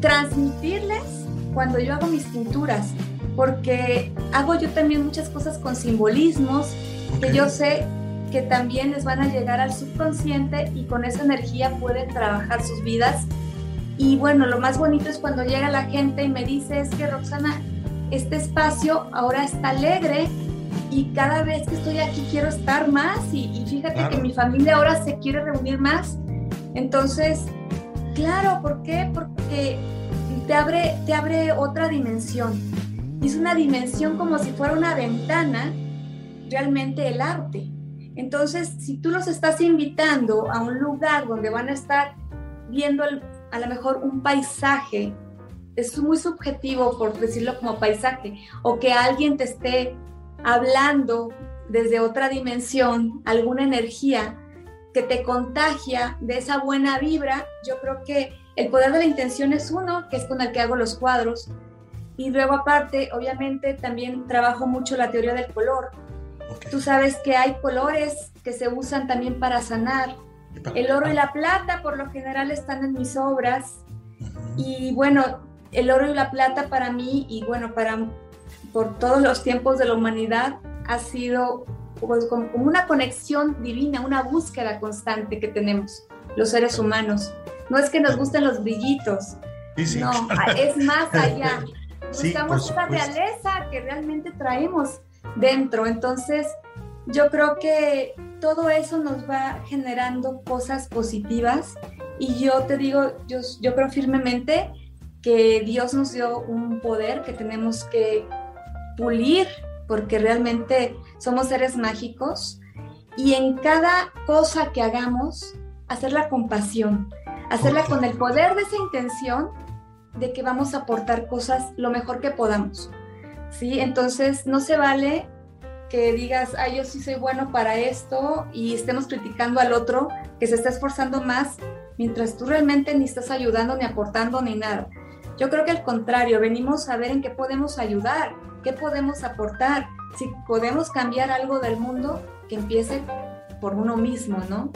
transmitirles cuando yo hago mis pinturas porque hago yo también muchas cosas con simbolismos que yo sé que también les van a llegar al subconsciente y con esa energía pueden trabajar sus vidas. Y bueno, lo más bonito es cuando llega la gente y me dice, es que Roxana, este espacio ahora está alegre y cada vez que estoy aquí quiero estar más y, fíjate que mi familia ahora se quiere reunir más. Entonces, claro, ¿por qué? Porque te abre, te abre otra dimensión es una dimensión como si fuera una ventana, realmente el arte. Entonces, si tú los estás invitando a un lugar donde van a estar viendo a lo mejor un paisaje, es muy subjetivo por decirlo como paisaje, o que alguien te esté hablando desde otra dimensión, alguna energía que te contagia de esa buena vibra, yo creo que el poder de la intención es uno, que es con el que hago los cuadros, y luego aparte, obviamente, también trabajo mucho la teoría del color. Tú sabes que hay colores que se usan también para sanar. El oro y la plata por lo general están en mis obras. Y bueno, el oro y la plata para mí y bueno, para por todos los tiempos de la humanidad ha sido pues, como una conexión divina, una búsqueda constante que tenemos los seres humanos. No es que nos gusten los brillitos, no, *laughs* es más allá. buscamos esa realeza que realmente traemos dentro. Entonces, yo creo que todo eso nos va generando cosas positivas y yo te digo, yo, yo creo firmemente que Dios nos dio un poder que tenemos que pulir porque realmente somos seres mágicos y en cada cosa que hagamos, hacerla con pasión, hacerla con el poder de esa intención de que vamos a aportar cosas lo mejor que podamos. ¿sí? Entonces, no se vale que digas, ay, yo sí soy bueno para esto y estemos criticando al otro que se está esforzando más mientras tú realmente ni estás ayudando, ni aportando, ni nada. Yo creo que al contrario, venimos a ver en qué podemos ayudar, qué podemos aportar, si podemos cambiar algo del mundo, que empiece por uno mismo, ¿no?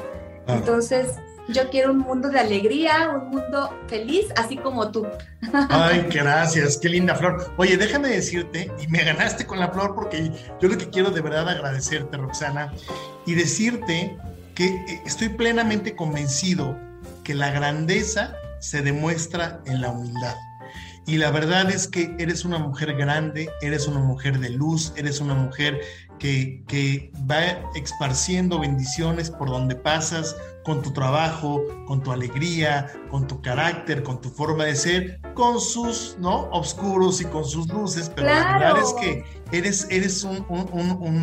Entonces, yo quiero un mundo de alegría, un mundo feliz, así como tú. Ay, *laughs* gracias, qué linda flor. Oye, déjame decirte, y me ganaste con la flor porque yo lo que quiero de verdad agradecerte, Roxana, y decirte que eh, estoy plenamente convencido que la grandeza se demuestra en la humildad. Y la verdad es que eres una mujer grande, eres una mujer de luz, eres una mujer que, que va esparciendo bendiciones por donde pasas, con tu trabajo, con tu alegría, con tu carácter, con tu forma de ser, con sus, ¿no? Oscuros y con sus luces, pero la verdad es que eres, eres un, un,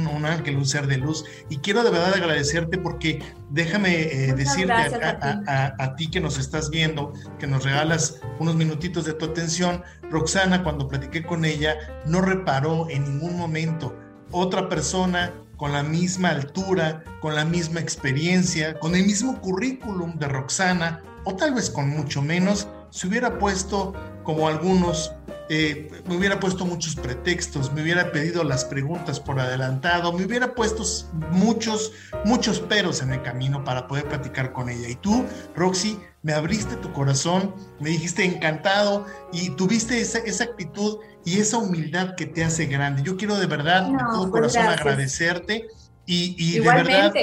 un, ángel, un ser de luz. Y quiero de verdad agradecerte porque déjame eh, decirte a, a, ti que nos estás viendo, que nos regalas unos minutitos de tu atención, Roxana, cuando platiqué con ella, no reparó en ningún momento otra persona con la misma altura, con la misma experiencia, con el mismo currículum de Roxana, o tal vez con mucho menos, se hubiera puesto como algunos eh, me hubiera puesto muchos pretextos, me hubiera pedido las preguntas por adelantado, me hubiera puesto muchos, muchos peros en el camino para poder platicar con ella. Y tú, Roxy, me abriste tu corazón, me dijiste encantado y tuviste esa, esa actitud y esa humildad que te hace grande. Yo quiero de verdad, de todo pues corazón, agradecerte y, y de verdad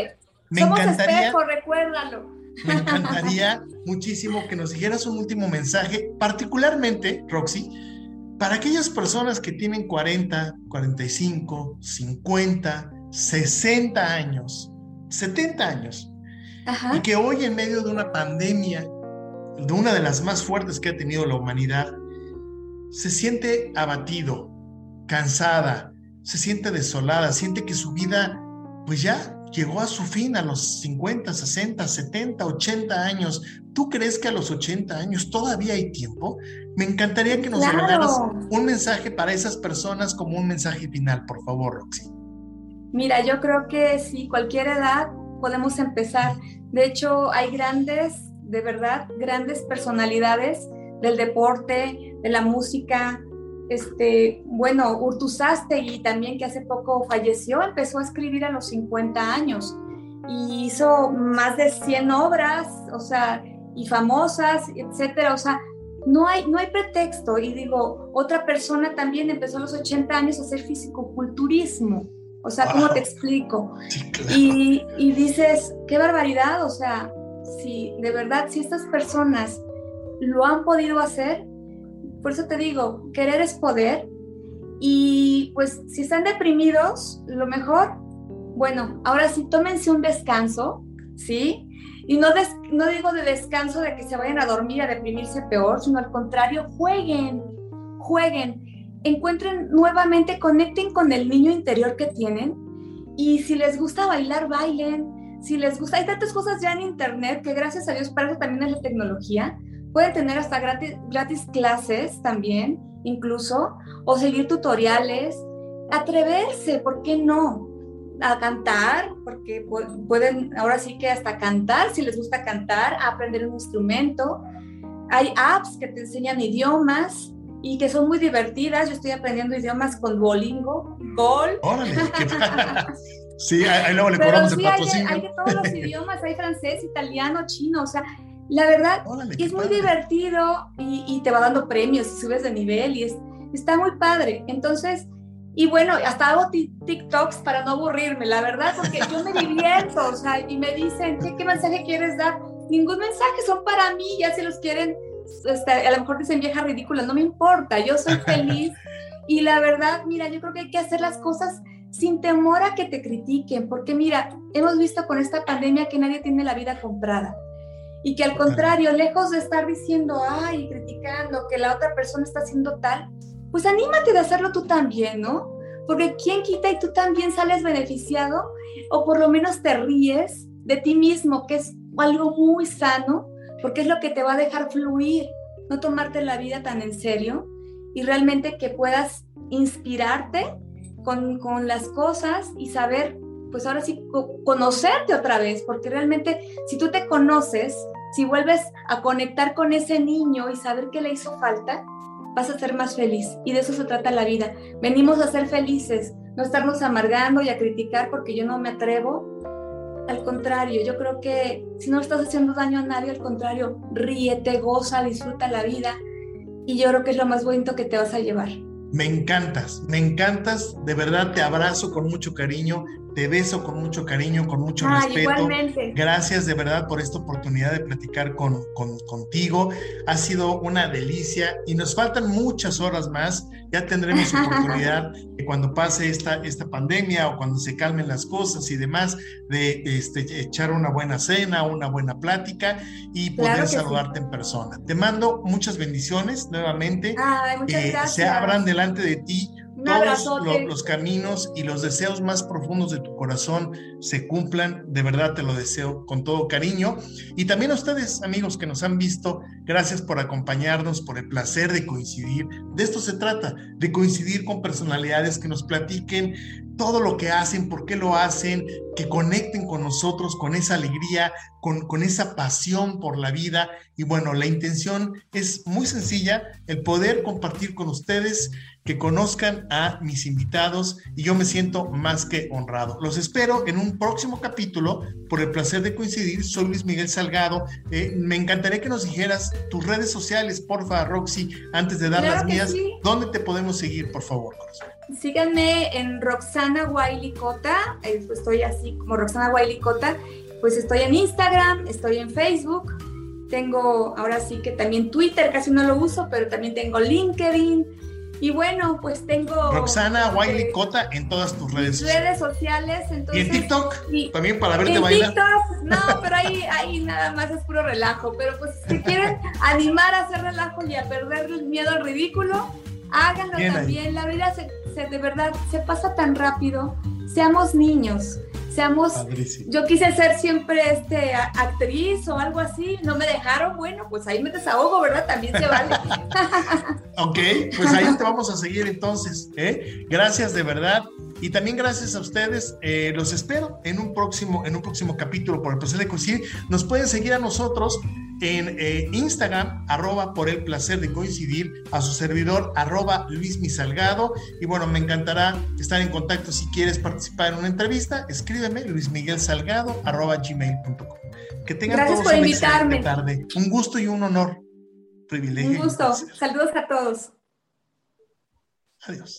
me encantaría. recuérdalo. Me encantaría muchísimo que nos dijeras un último mensaje, particularmente, Roxy, para aquellas personas que tienen 40, 45, 50, 60 años, 70 años, y que hoy en medio de una pandemia, de una de las más fuertes que ha tenido la humanidad, se siente abatido, cansada, se siente desolada, siente que su vida pues ya llegó a su fin a los 50, 60, 70, 80 años. ¿Tú crees que a los 80 años todavía hay tiempo? Me encantaría que nos claro. un mensaje para esas personas como un mensaje final, por favor, Roxy. Mira, yo creo que sí, cualquier edad podemos empezar. De hecho, hay grandes, de verdad, grandes personalidades del deporte, de la música, este, bueno, y también que hace poco falleció, empezó a escribir a los 50 años y hizo más de 100 obras, o sea, y famosas, etcétera, o sea, no hay, no hay pretexto. Y digo, otra persona también empezó a los 80 años a hacer fisicoculturismo. O sea, ¿cómo te explico? y, y dices, qué barbaridad, o sea, si de verdad, si estas personas lo han podido hacer, por eso te digo, querer es poder. Y pues si están deprimidos, lo mejor, bueno, ahora sí, tómense un descanso, ¿sí? Y no, no digo de descanso de que se vayan a dormir, a deprimirse peor, sino al contrario, jueguen, jueguen, encuentren nuevamente, conecten con el niño interior que tienen. Y si les gusta bailar, bailen. Si les gusta, hay tantas cosas ya en internet que gracias a Dios para eso también es la tecnología Pueden tener hasta gratis, gratis clases también, incluso, o seguir tutoriales. Atreverse, ¿por qué no? A cantar, porque pueden ahora sí que hasta cantar, si les gusta cantar, aprender un instrumento. Hay apps que te enseñan idiomas y que son muy divertidas. Yo estoy aprendiendo idiomas con Duolingo, Gol. Órale, *laughs* ¿qué Sí, ahí luego le cobramos el patrocinio. Hay, hay de todos los idiomas, hay francés, italiano, chino, o sea, la verdad es muy divertido y, te va dando premios y subes de nivel y es, está muy padre. Entonces, y bueno, hasta hago TikToks para no aburrirme, la verdad, porque yo me *laughs* divierto, o sea, y me dicen, ¿qué, mensaje quieres dar? Ningún mensaje, son para mí, ya si los quieren, este, a lo mejor dicen vieja ridícula, no me importa, yo soy *laughs* feliz. y la verdad, mira, yo creo que hay que hacer las cosas sin temor a que te critiquen, porque mira, hemos visto con esta pandemia que nadie tiene la vida comprada. Y que al contrario, lejos de estar diciendo, ay, criticando que la otra persona está haciendo tal, pues anímate de hacerlo tú también, ¿no? Porque quién quita y tú también sales beneficiado o por lo menos te ríes de ti mismo, que es algo muy sano, porque es lo que te va a dejar fluir, no tomarte la vida tan en serio y realmente que puedas inspirarte con, con las cosas y saber pues ahora sí, conocerte otra vez, porque realmente si tú te conoces, si vuelves a conectar con ese niño y saber qué le hizo falta, vas a ser más feliz. Y de eso se trata la vida. Venimos a ser felices, no estarnos amargando y a criticar porque yo no me atrevo. Al contrario, yo creo que si no estás haciendo daño a nadie, al contrario, ríete, goza, disfruta la vida. Y yo creo que es lo más bonito que te vas a llevar. Me encantas, me encantas, de verdad te abrazo con mucho cariño, te beso con mucho cariño, con mucho ah, respeto. Gracias de verdad por esta oportunidad de platicar con, contigo. Ha sido una delicia y nos faltan muchas horas más. Ya tendremos *laughs* oportunidad de cuando pase esta, esta pandemia o cuando se calmen las cosas y demás, de este, echar una buena cena, una buena plática y poder saludarte en persona. Te mando muchas bendiciones nuevamente. Ay, se abran delante de ti todos los, caminos y los deseos más profundos de tu corazón se cumplan. De verdad te lo deseo con todo cariño. Y también a ustedes, amigos que nos han visto, gracias por acompañarnos, por el placer de coincidir. De esto se trata, de coincidir con personalidades que nos platiquen todo lo que hacen, por qué lo hacen, que conecten con nosotros, con esa alegría, con, con, esa pasión por la vida. Y bueno, la intención es muy sencilla, el poder compartir con ustedes, que conozcan a mis invitados y yo me siento más que honrado. Los espero en un próximo capítulo por el placer de coincidir. Soy Luis Miguel Salgado. Eh, me encantaría que nos dijeras tus redes sociales, porfa, Roxy, antes de dar las mías. ¿Dónde te podemos seguir, por favor, corazón? Síganme en Roxana Wailicota, eh, pues estoy así como Roxana Wailicota, pues estoy en Instagram, estoy en Facebook, tengo ahora sí que también Twitter, casi no lo uso, pero también tengo LinkedIn, y bueno, pues tengo... Roxana Wiley Cota en todas tus redes sociales. Redes sociales, entonces... ¿Y en TikTok? también para verte en bailar. TikTok, no, *laughs* pero ahí, ahí nada más es puro relajo. Pero pues si quieren animar a hacer relajo y a perder el miedo al ridículo, háganlo también. La vida se, de verdad se pasa tan rápido. Seamos niños seamos, yo quise ser siempre este, actriz o algo así, no me dejaron, bueno, pues ahí me desahogo, ¿verdad? También se vale. *laughs* ok, pues ahí te vamos a seguir entonces. ¿eh? Gracias de verdad. Y también gracias a ustedes, eh, los espero en un próximo, en un próximo capítulo por el placer de coincidir. Nos pueden seguir a nosotros en eh, Instagram, arroba por el placer de coincidir, a su servidor, arroba Luis Salgado. Y bueno, me encantará estar en contacto si quieres participar en una entrevista. Escríbeme, Luis Miguel Salgado, arroba gmail.com. Que tengan Gracias por invitarme. tarde. Un gusto y un honor. Privilegio. Un gusto. Saludos a todos. Adiós.